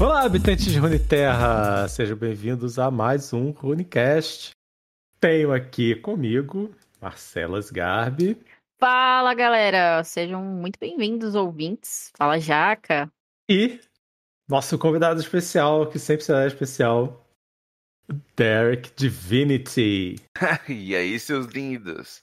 Olá, habitantes de Runeterra! Sejam bem-vindos a mais um Runecast. Tenho aqui comigo Marcelas Garbi. Fala, galera! Sejam muito bem-vindos, ouvintes. Fala, Jaca. E nosso convidado especial, que sempre será especial, Derek Divinity. e aí, seus lindos?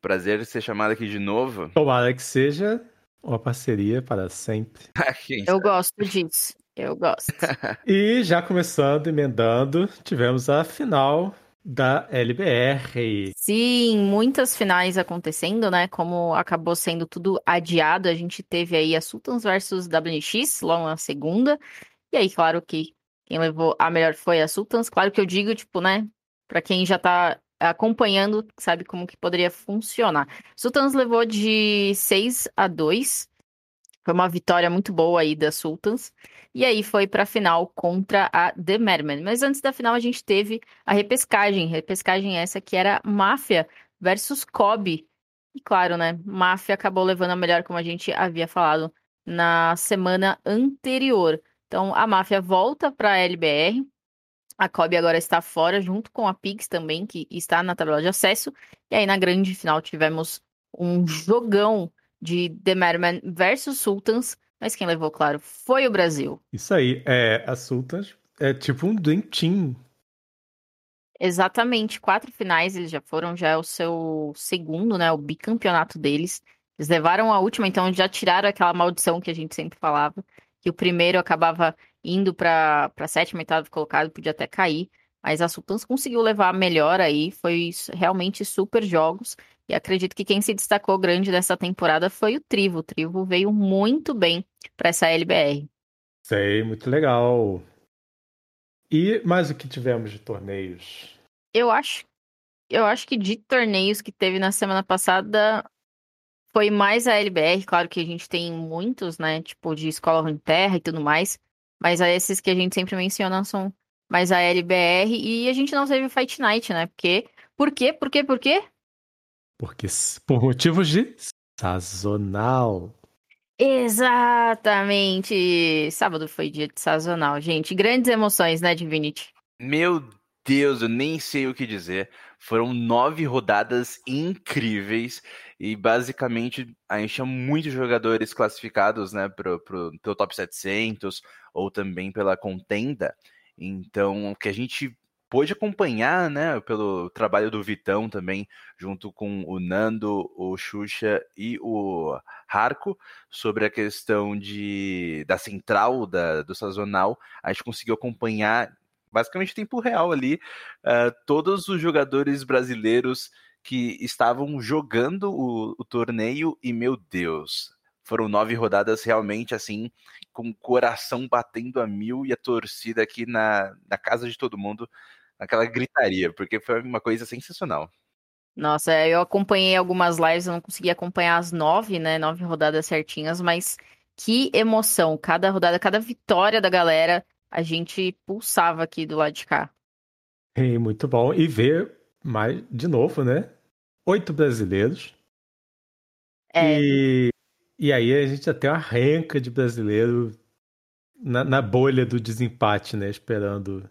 Prazer ser chamado aqui de novo. Tomara que seja uma parceria para sempre. Eu gosto disso. Eu gosto. e já começando, emendando, tivemos a final da LBR. Sim, muitas finais acontecendo, né? Como acabou sendo tudo adiado, a gente teve aí a Sultans versus WX logo na segunda. E aí, claro que quem levou a melhor foi a Sultans. Claro que eu digo, tipo, né? Pra quem já tá acompanhando, sabe como que poderia funcionar. Sultans levou de 6 a 2. Foi uma vitória muito boa aí da Sultans. E aí foi para a final contra a The Merman. Mas antes da final a gente teve a repescagem. Repescagem essa que era Máfia versus Kobe. E claro, né? Máfia acabou levando a melhor, como a gente havia falado na semana anterior. Então a Máfia volta para a LBR. A Kobe agora está fora, junto com a Pix também, que está na tabela de acesso. E aí na grande final tivemos um jogão de The Merman versus Sultans mas quem levou, claro, foi o Brasil. Isso aí, é, a Sultans é tipo um Dream Team. Exatamente, quatro finais eles já foram, já é o seu segundo, né, o bicampeonato deles. Eles levaram a última, então já tiraram aquela maldição que a gente sempre falava, que o primeiro acabava indo para a sétima, oitavo colocado, podia até cair. Mas a Sultans conseguiu levar melhor aí, foi realmente super jogos. E acredito que quem se destacou grande nessa temporada foi o Trivo. O Trivo veio muito bem para essa LBR. Sei, muito legal. E mais o que tivemos de torneios? Eu acho, eu acho que de torneios que teve na semana passada foi mais a LBR. Claro que a gente tem muitos, né? Tipo de escola em terra e tudo mais. Mas esses que a gente sempre menciona são mais a LBR. E a gente não teve Fight Night, né? Porque. Por quê? Por quê? Por quê? Porque por motivos de sazonal. Exatamente! Sábado foi dia de sazonal, gente. Grandes emoções, né, Divinity? Meu Deus, eu nem sei o que dizer. Foram nove rodadas incríveis e basicamente a gente tinha muitos jogadores classificados, né, pro, pro, pelo top 700 ou também pela contenda. Então, o que a gente pôde acompanhar, né, pelo trabalho do Vitão também, junto com o Nando, o Xuxa e o Harco, sobre a questão de, da central da, do sazonal, a gente conseguiu acompanhar basicamente em tempo real ali uh, todos os jogadores brasileiros que estavam jogando o, o torneio e meu Deus, foram nove rodadas realmente assim, com o coração batendo a mil e a torcida aqui na, na casa de todo mundo aquela gritaria, porque foi uma coisa sensacional. Nossa, é, eu acompanhei algumas lives, eu não consegui acompanhar as nove, né? Nove rodadas certinhas, mas que emoção! Cada rodada, cada vitória da galera, a gente pulsava aqui do lado de cá. É, muito bom. E ver mais de novo, né? Oito brasileiros. É. E, e aí a gente já tem uma renca de brasileiro na, na bolha do desempate, né? Esperando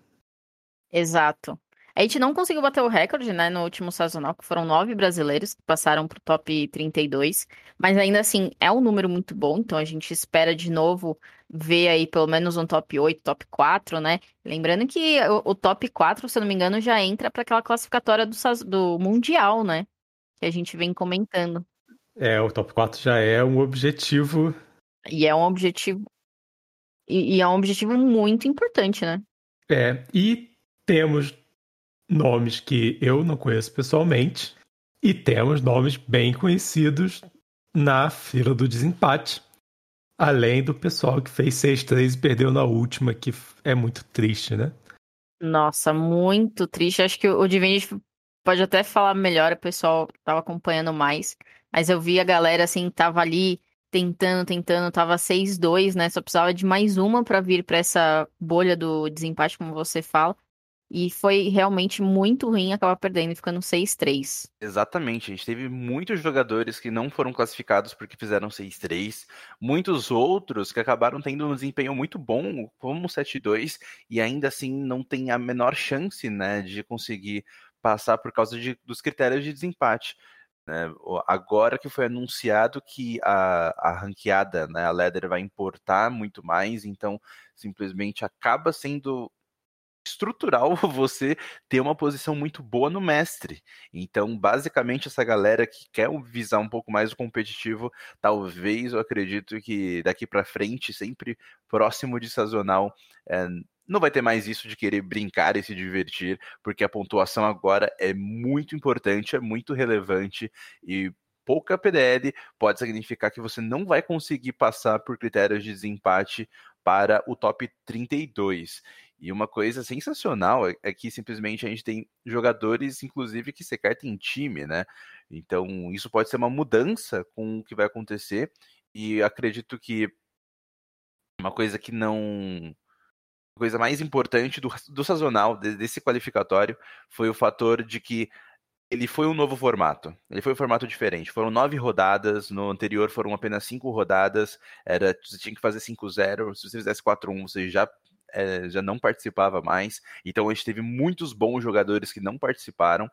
Exato. A gente não conseguiu bater o recorde, né, no último sazonal, que foram nove brasileiros que passaram pro top 32, mas ainda assim é um número muito bom, então a gente espera de novo ver aí pelo menos um top 8, top 4, né? Lembrando que o, o top 4, se eu não me engano, já entra para aquela classificatória do, do Mundial, né? Que a gente vem comentando. É, o top 4 já é um objetivo. E é um objetivo. E, e é um objetivo muito importante, né? É, e temos nomes que eu não conheço pessoalmente e temos nomes bem conhecidos na fila do desempate. Além do pessoal que fez 6-3 e perdeu na última, que é muito triste, né? Nossa, muito triste. Acho que o Divinity pode até falar melhor, o pessoal tava acompanhando mais. Mas eu vi a galera assim, tava ali tentando, tentando, tava 6-2, né? Só precisava de mais uma para vir para essa bolha do desempate, como você fala. E foi realmente muito ruim acabar perdendo, ficando 6-3. Exatamente, a gente teve muitos jogadores que não foram classificados porque fizeram 6-3, muitos outros que acabaram tendo um desempenho muito bom, como 7-2, e ainda assim não tem a menor chance né, de conseguir passar por causa de, dos critérios de desempate. Né? Agora que foi anunciado que a, a ranqueada, né, a Leather vai importar muito mais, então simplesmente acaba sendo estrutural você ter uma posição muito boa no mestre. Então, basicamente, essa galera que quer visar um pouco mais o competitivo, talvez eu acredito que daqui para frente, sempre próximo de sazonal, é, não vai ter mais isso de querer brincar e se divertir, porque a pontuação agora é muito importante, é muito relevante e pouca PDL pode significar que você não vai conseguir passar por critérios de desempate para o top 32. E uma coisa sensacional é, é que simplesmente a gente tem jogadores, inclusive, que sequer tem time, né? Então, isso pode ser uma mudança com o que vai acontecer. E acredito que uma coisa que não coisa mais importante do, do sazonal, desse qualificatório, foi o fator de que ele foi um novo formato. Ele foi um formato diferente. Foram nove rodadas, no anterior foram apenas cinco rodadas. Era, você tinha que fazer 5-0. Se você fizesse 4-1, você já, é, já não participava mais. Então a gente teve muitos bons jogadores que não participaram.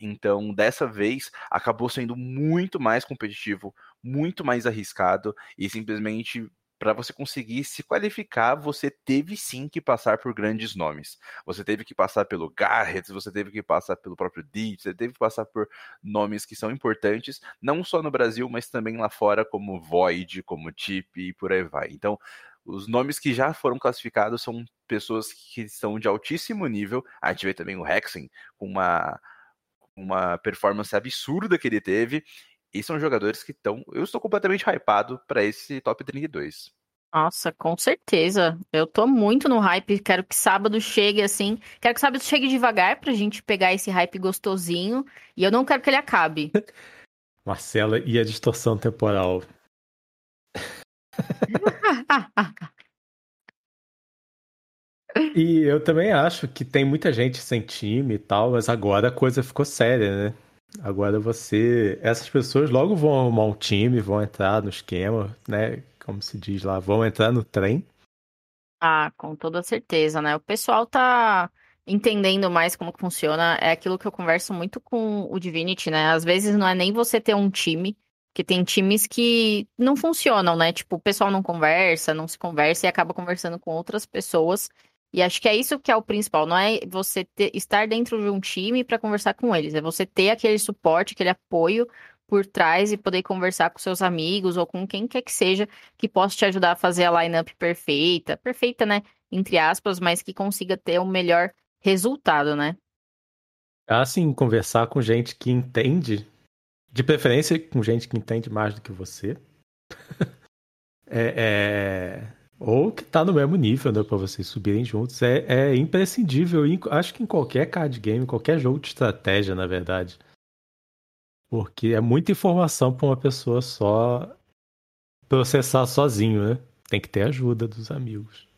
Então, dessa vez, acabou sendo muito mais competitivo, muito mais arriscado e simplesmente para você conseguir se qualificar, você teve sim que passar por grandes nomes. Você teve que passar pelo Garrett, você teve que passar pelo próprio Dietz, você teve que passar por nomes que são importantes, não só no Brasil, mas também lá fora, como Void, como Chip e por aí vai. Então, os nomes que já foram classificados são pessoas que são de altíssimo nível. A gente vê também o Hexen com uma, uma performance absurda que ele teve. E são jogadores que estão. Eu estou completamente hypado para esse top 32. Nossa, com certeza. Eu tô muito no hype. Quero que sábado chegue assim. Quero que sábado chegue devagar pra gente pegar esse hype gostosinho. E eu não quero que ele acabe. Marcela e a distorção temporal. E eu também acho que tem muita gente sem time e tal, mas agora a coisa ficou séria, né? Agora você. Essas pessoas logo vão arrumar um time, vão entrar no esquema, né? Como se diz lá, vão entrar no trem. Ah, com toda certeza, né? O pessoal tá entendendo mais como funciona. É aquilo que eu converso muito com o Divinity, né? Às vezes não é nem você ter um time, que tem times que não funcionam, né? Tipo, o pessoal não conversa, não se conversa e acaba conversando com outras pessoas e acho que é isso que é o principal, não é você ter, estar dentro de um time para conversar com eles, é você ter aquele suporte, aquele apoio por trás e poder conversar com seus amigos ou com quem quer que seja que possa te ajudar a fazer a lineup perfeita, perfeita, né, entre aspas, mas que consiga ter o melhor resultado, né? Assim, conversar com gente que entende, de preferência com gente que entende mais do que você. é, é ou que tá no mesmo nível, né, para vocês subirem juntos, é, é imprescindível. Acho que em qualquer card game, qualquer jogo de estratégia, na verdade. Porque é muita informação para uma pessoa só processar sozinho, né? Tem que ter ajuda dos amigos.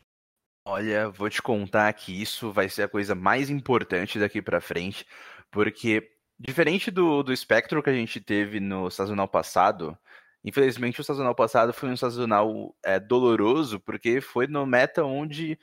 Olha, vou te contar que isso vai ser a coisa mais importante daqui para frente, porque diferente do, do espectro que a gente teve no sazonal passado, Infelizmente, o sazonal passado foi um sazonal é, doloroso, porque foi no meta onde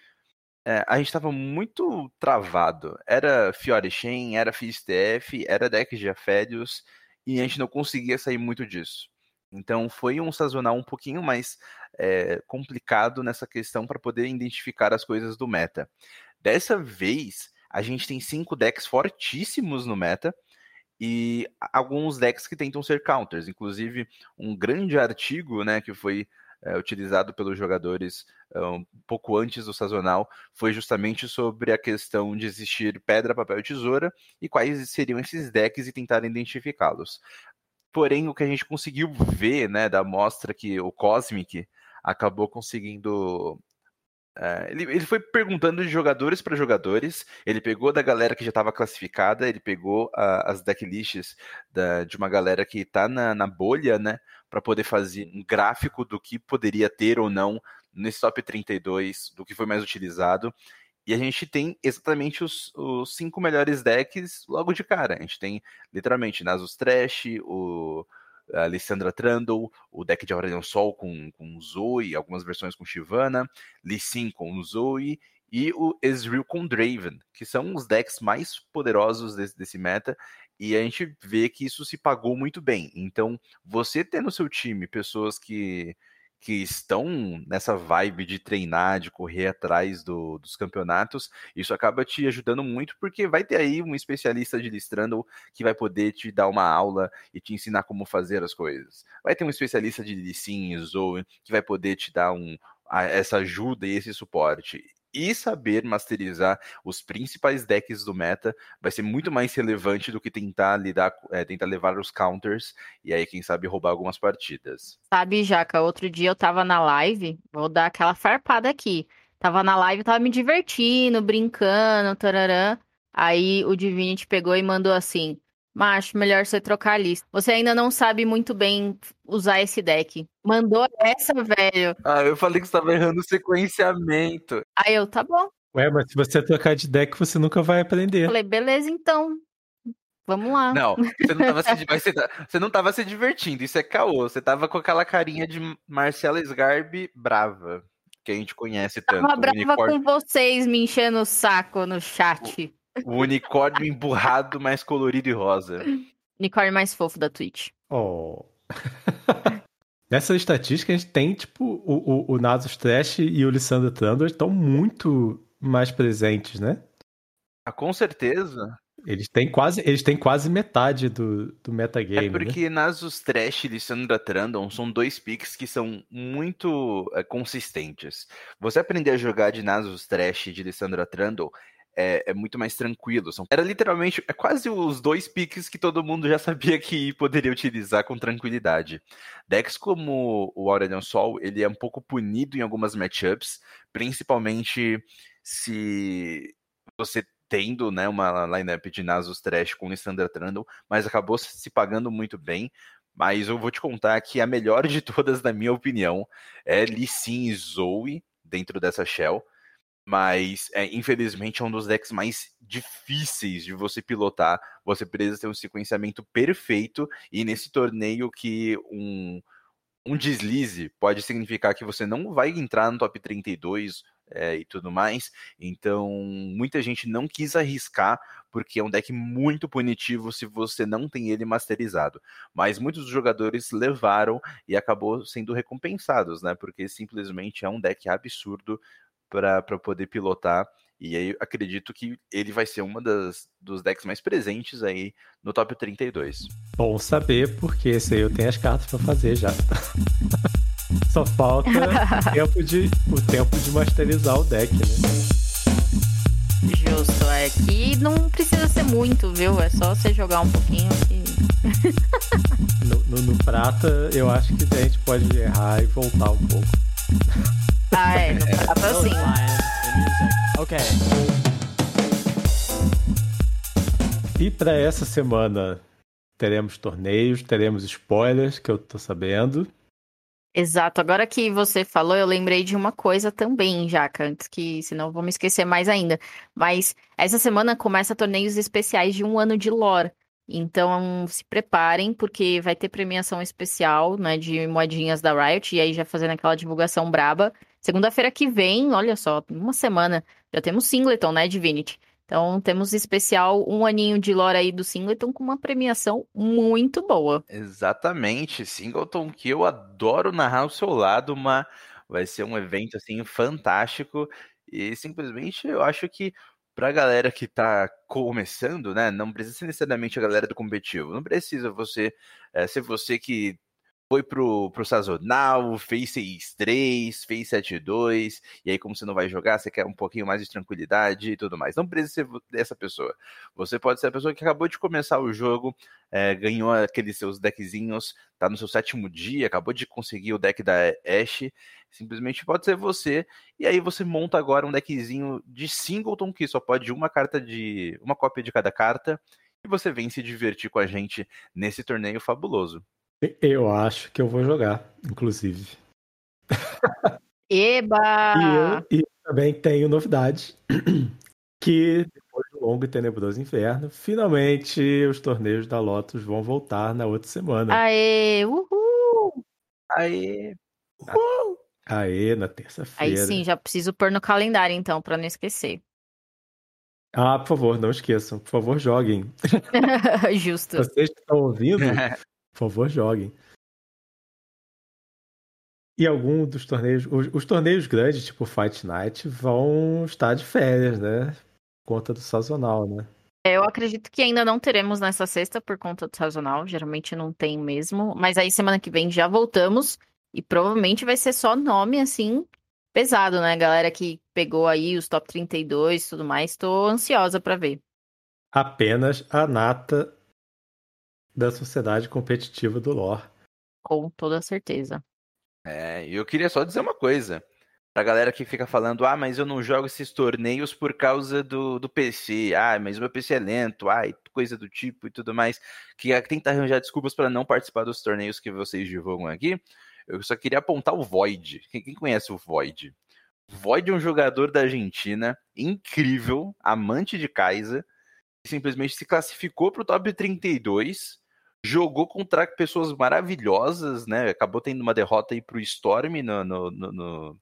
é, a gente estava muito travado. Era Fiore Shen, era FISTF, era deck de Afédios, e a gente não conseguia sair muito disso. Então foi um sazonal um pouquinho mais é, complicado nessa questão para poder identificar as coisas do meta. Dessa vez, a gente tem cinco decks fortíssimos no meta, e alguns decks que tentam ser counters. Inclusive, um grande artigo né, que foi é, utilizado pelos jogadores é, um pouco antes do sazonal foi justamente sobre a questão de existir pedra, papel e tesoura e quais seriam esses decks e tentar identificá-los. Porém, o que a gente conseguiu ver né, da mostra que o Cosmic acabou conseguindo Uh, ele, ele, foi perguntando de jogadores para jogadores. Ele pegou da galera que já estava classificada, ele pegou uh, as decklists da, de uma galera que está na, na, bolha, né? Para poder fazer um gráfico do que poderia ter ou não nesse top 32, do que foi mais utilizado. E a gente tem exatamente os, os cinco melhores decks logo de cara. A gente tem literalmente Nasus Trash, o a Alessandra Trundle, o deck de Aurelion Sol com, com Zoe, algumas versões com Shivana, Lee Sin com Zoe e o Ezreal com Draven, que são os decks mais poderosos desse, desse meta, e a gente vê que isso se pagou muito bem. Então, você ter no seu time pessoas que que estão nessa vibe de treinar, de correr atrás do, dos campeonatos, isso acaba te ajudando muito, porque vai ter aí um especialista de Listrandle que vai poder te dar uma aula e te ensinar como fazer as coisas. Vai ter um especialista de Lissin e Zoe que vai poder te dar um, essa ajuda e esse suporte e saber masterizar os principais decks do meta vai ser muito mais relevante do que tentar lidar, é, tentar levar os counters e aí, quem sabe, roubar algumas partidas. Sabe, Jaca, outro dia eu tava na live, vou dar aquela farpada aqui. Tava na live, tava me divertindo, brincando, tararã. Aí o Divinity pegou e mandou assim: Macho, melhor você trocar a lista. Você ainda não sabe muito bem usar esse deck. Mandou essa, velho. Ah, eu falei que você tava errando o sequenciamento. Aí eu, tá bom. Ué, mas se você trocar de deck, você nunca vai aprender. Falei, beleza, então. Vamos lá. Não, você não tava se, você, você não tava se divertindo, isso é caô. Você tava com aquela carinha de Marcela Sgarbi brava, que a gente conhece tanto. Tava brava unicórnio... com vocês me enchendo o saco no chat. O unicórnio emburrado, mais colorido e rosa. Unicórnio mais fofo da Twitch. Oh. Nessa estatística, a gente tem, tipo, o, o, o Nasus Trash e o Lissandra Thunder estão muito mais presentes, né? Ah, com certeza. Eles têm quase, eles têm quase metade do, do metagame. É porque né? Nasus Trash e Lissandra Trandon são dois picks que são muito é, consistentes. Você aprender a jogar de Nasus Trash e de Lissandra Trandon é, é, muito mais tranquilo. São, era literalmente é quase os dois piques que todo mundo já sabia que poderia utilizar com tranquilidade. Decks como o Aurelion Sol, ele é um pouco punido em algumas matchups, principalmente se você tendo né, uma lineup de Nasus Trash com Lissandra Trundle, mas acabou se pagando muito bem. Mas eu vou te contar que a melhor de todas, na minha opinião, é Lee Sin e Zoe dentro dessa shell mas é, infelizmente é um dos decks mais difíceis de você pilotar. Você precisa ter um sequenciamento perfeito e nesse torneio que um, um deslize pode significar que você não vai entrar no top 32 é, e tudo mais. Então, muita gente não quis arriscar porque é um deck muito punitivo se você não tem ele masterizado. Mas muitos jogadores levaram e acabou sendo recompensados, né? Porque simplesmente é um deck absurdo para poder pilotar. E aí acredito que ele vai ser uma das dos decks mais presentes aí no top 32. Bom saber, porque esse aí eu tenho as cartas para fazer já. Só falta tempo de, o tempo de masterizar o deck, né? Justo, é que não precisa ser muito, viu? É só você jogar um pouquinho e. no, no, no prata, eu acho que a gente pode errar e voltar um pouco. Ah, é, no prata sim. Ok. E para essa semana teremos torneios, teremos spoilers, que eu tô sabendo. Exato. Agora que você falou, eu lembrei de uma coisa também, Jaca, antes que, senão eu vou me esquecer mais ainda. Mas essa semana começa torneios especiais de um ano de lore. Então se preparem, porque vai ter premiação especial, né, de moedinhas da Riot, e aí já fazendo aquela divulgação braba. Segunda-feira que vem, olha só, uma semana, já temos Singleton, né, Divinity. Então temos especial um aninho de lore aí do Singleton com uma premiação muito boa. Exatamente, Singleton que eu adoro narrar ao seu lado, mas vai ser um evento assim fantástico e simplesmente eu acho que para a galera que está começando, né, não precisa ser necessariamente a galera do competitivo, não precisa você é, ser você que foi pro, pro sazonal, fez 6-3, fez 7-2, e aí como você não vai jogar, você quer um pouquinho mais de tranquilidade e tudo mais. Não precisa ser essa pessoa. Você pode ser a pessoa que acabou de começar o jogo, é, ganhou aqueles seus deckzinhos, tá no seu sétimo dia, acabou de conseguir o deck da Ashe, simplesmente pode ser você, e aí você monta agora um deckzinho de singleton, que só pode uma carta de. uma cópia de cada carta, e você vem se divertir com a gente nesse torneio fabuloso. Eu acho que eu vou jogar, inclusive. Eba! E eu, e também tenho novidade. Que depois do longo e tenebroso inverno, finalmente os torneios da Lotus vão voltar na outra semana. Aê, uhul! Aí. Aê, na Aí terça-feira. sim, já preciso pôr no calendário então, pra não esquecer. Ah, por favor, não esqueçam. Por favor, joguem. Justo. Vocês que estão ouvindo, por favor, joguem. E algum dos torneios, os, os torneios grandes, tipo Fight Night, vão estar de férias, né? Por conta do sazonal, né? Eu acredito que ainda não teremos nessa sexta por conta do sazonal, geralmente não tem mesmo. Mas aí semana que vem já voltamos e provavelmente vai ser só nome assim pesado, né? Galera que pegou aí os top 32 e tudo mais, tô ansiosa pra ver. Apenas a nata da sociedade competitiva do lore. Com toda certeza. É, e eu queria só dizer uma coisa. Pra galera que fica falando, ah, mas eu não jogo esses torneios por causa do, do PC. Ah, mas o meu PC é lento. Ah, e coisa do tipo e tudo mais. Que tenta arranjar desculpas para não participar dos torneios que vocês divulgam aqui. Eu só queria apontar o Void. Quem, quem conhece o Void? Void é um jogador da Argentina, incrível, amante de Kaiser, que simplesmente se classificou para o top 32, jogou contra pessoas maravilhosas, né? Acabou tendo uma derrota aí pro Storm no, no, no- no-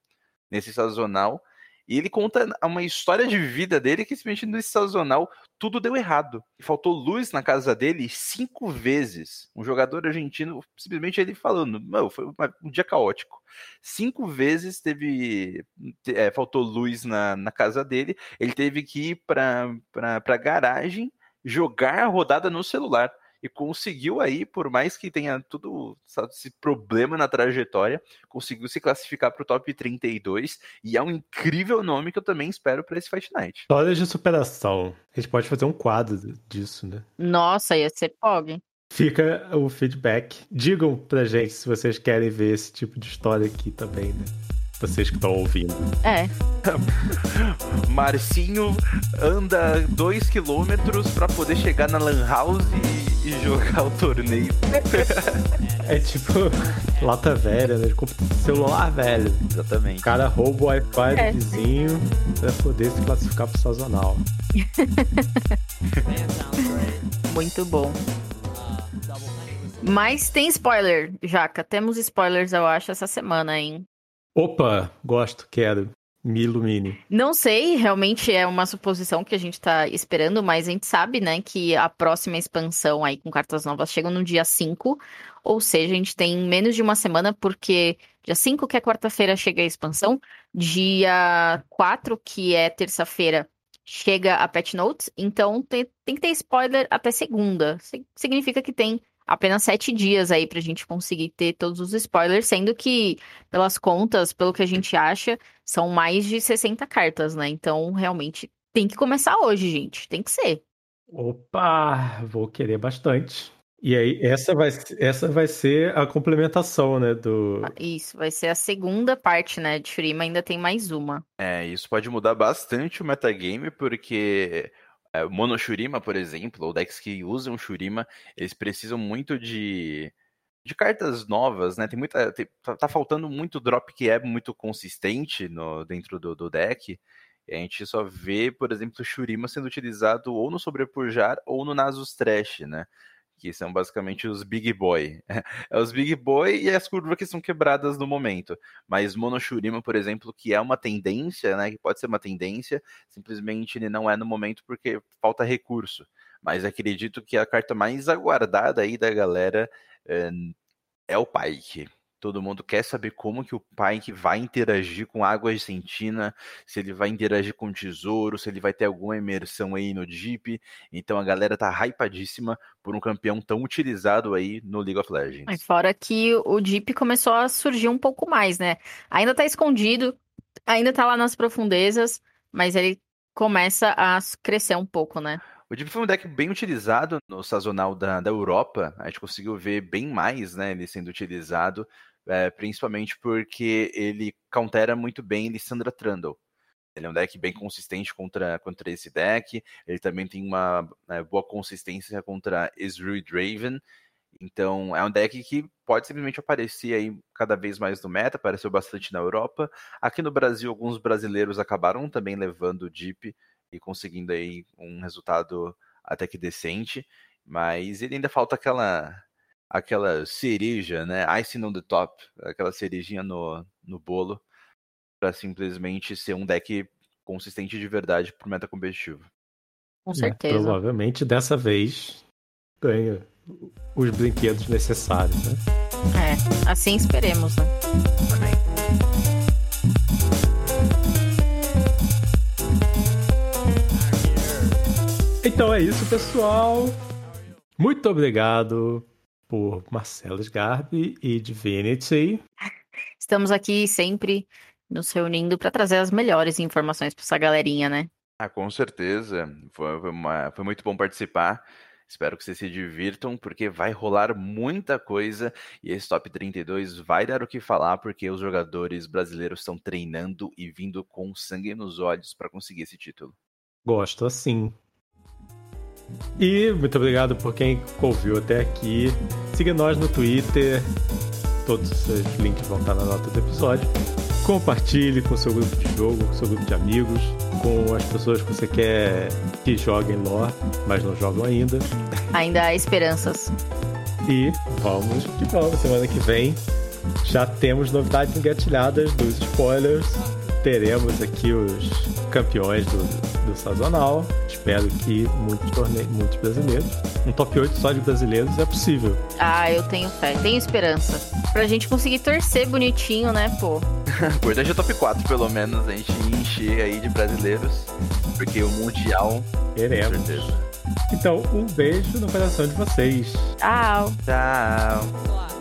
nesse sazonal. E ele conta uma história de vida dele que simplesmente nesse sazonal tudo deu errado. Faltou luz na casa dele cinco vezes. Um jogador argentino, simplesmente ele falando, "Meu, foi um dia caótico. Cinco vezes teve. te- é, faltou luz na, na casa dele. Ele teve que ir para a garagem jogar a rodada no celular. E conseguiu aí, por mais que tenha tudo sabe, esse problema na trajetória, conseguiu se classificar para o top 32. E é um incrível nome que eu também espero para esse Fight Night. Histórias de superação. A gente pode fazer um quadro disso, né? Nossa, ia ser POG. Fica o feedback. Digam pra gente se vocês querem ver esse tipo de história aqui também, né? Vocês que estão ouvindo. É, Marcinho anda 2 km para poder chegar na Lan House e, e jogar o torneio. É tipo lata velha, né? Computador- celular velho. O Exatamente. cara rouba o Wi-Fi É. do vizinho pra poder se classificar pro sazonal. Muito bom. Mas tem spoiler, Jaca. Temos spoilers, eu acho, essa semana, hein? Opa, gosto, quero. Me ilumine. Não sei, realmente é uma suposição que a gente tá esperando, mas a gente sabe, né, que a próxima expansão aí com cartas novas chega no dia 5, ou seja, a gente tem menos de uma semana, porque dia 5, que é quarta-feira, chega a expansão, dia 4, que é terça-feira, chega a Patch Notes, então tem, tem que ter spoiler até segunda. Si- Significa que tem apenas sete dias aí pra gente conseguir ter todos os spoilers, sendo que, pelas contas, pelo que a gente acha, são mais de 60 cartas, né? Então, realmente, tem que começar hoje, gente. Tem que ser. Opa, vou querer bastante. E aí, essa vai, essa vai ser a complementação, né? Do. Isso, vai ser a segunda parte, né? De Shurima ainda tem mais uma. É, isso pode mudar bastante o metagame, porque é, o Mono Shurima, por exemplo, ou decks que usam Shurima, eles precisam muito de, de cartas novas, né? Tem muita, tem- tá, tá faltando muito drop que é muito consistente no, dentro do, do deck. E a gente só vê, por exemplo, o Shurima sendo utilizado ou no Sobrepujar ou no Nasus Trash, né? Que são basicamente os Big Boy. É os Big Boy e as curvas que são quebradas no momento. Mas Monoshurima, por exemplo, que é uma tendência, né? Que pode ser uma tendência, simplesmente ele não é no momento porque falta recurso. Mas acredito que a carta mais aguardada aí da galera é, o Pike. Todo mundo quer saber como que o Pike vai interagir com Água Argentina, se ele vai interagir com o Tesouro, se ele vai ter alguma imersão aí no Jeep. Então a galera tá hypadíssima por um campeão tão utilizado aí no League of Legends. Mas fora que o Deep começou a surgir um pouco mais, né? Ainda tá escondido, ainda tá lá nas profundezas, mas ele começa a crescer um pouco, né? O Deep foi um deck bem utilizado no sazonal da, da Europa. A gente conseguiu ver bem mais né, ele sendo utilizado, é, principalmente porque ele countera muito bem Lissandra Trundle. Ele é um deck bem consistente contra, contra esse deck. Ele também tem uma é, boa consistência contra Ezreal Draven. Então, é um deck que pode simplesmente aparecer aí cada vez mais no meta, apareceu bastante na Europa. Aqui no Brasil, alguns brasileiros acabaram também levando o Deep e conseguindo aí um resultado até que decente, mas ele ainda falta aquela aquela cereja, né? Icing on the top, aquela cerejinha no, no bolo para simplesmente ser um deck consistente de verdade pro meta competitivo. Com É, certeza. provavelmente dessa vez ganha os brinquedos necessários, né? É, assim esperemos, né? Então é isso, pessoal. Muito obrigado por Marcelo Sgarbi e Divinity. Estamos aqui sempre nos reunindo para trazer as melhores informações para essa galerinha, né? Ah, com certeza. Foi, foi uma- foi muito bom participar. Espero que vocês se divirtam, porque vai rolar muita coisa e esse top 32 vai dar o que falar, porque os jogadores brasileiros estão treinando e vindo com sangue nos olhos para conseguir esse título. Gosto assim. E muito obrigado por quem ouviu até aqui. Siga nós no Twitter. Todos os links vão estar na nota do episódio. Compartilhe com seu grupo de jogo, com seu grupo de amigos, com as pessoas que você quer que joguem lore, mas não jogam ainda. Ainda há esperanças. E vamos que vamos. Semana que vem já temos novidades engatilhadas dos spoilers. Teremos aqui os campeões do, do sazonal. Espero que muitos, torne... muitos brasileiros. Um top 8 só de brasileiros é possível. Ah, eu tenho fé, tenho esperança. Pra gente conseguir torcer bonitinho, né, pô? Importante é top 4, pelo menos, a gente encher aí de brasileiros, porque o Mundial, com Teremos. certeza. Então, um beijo no coração de vocês. Tchau. Tchau.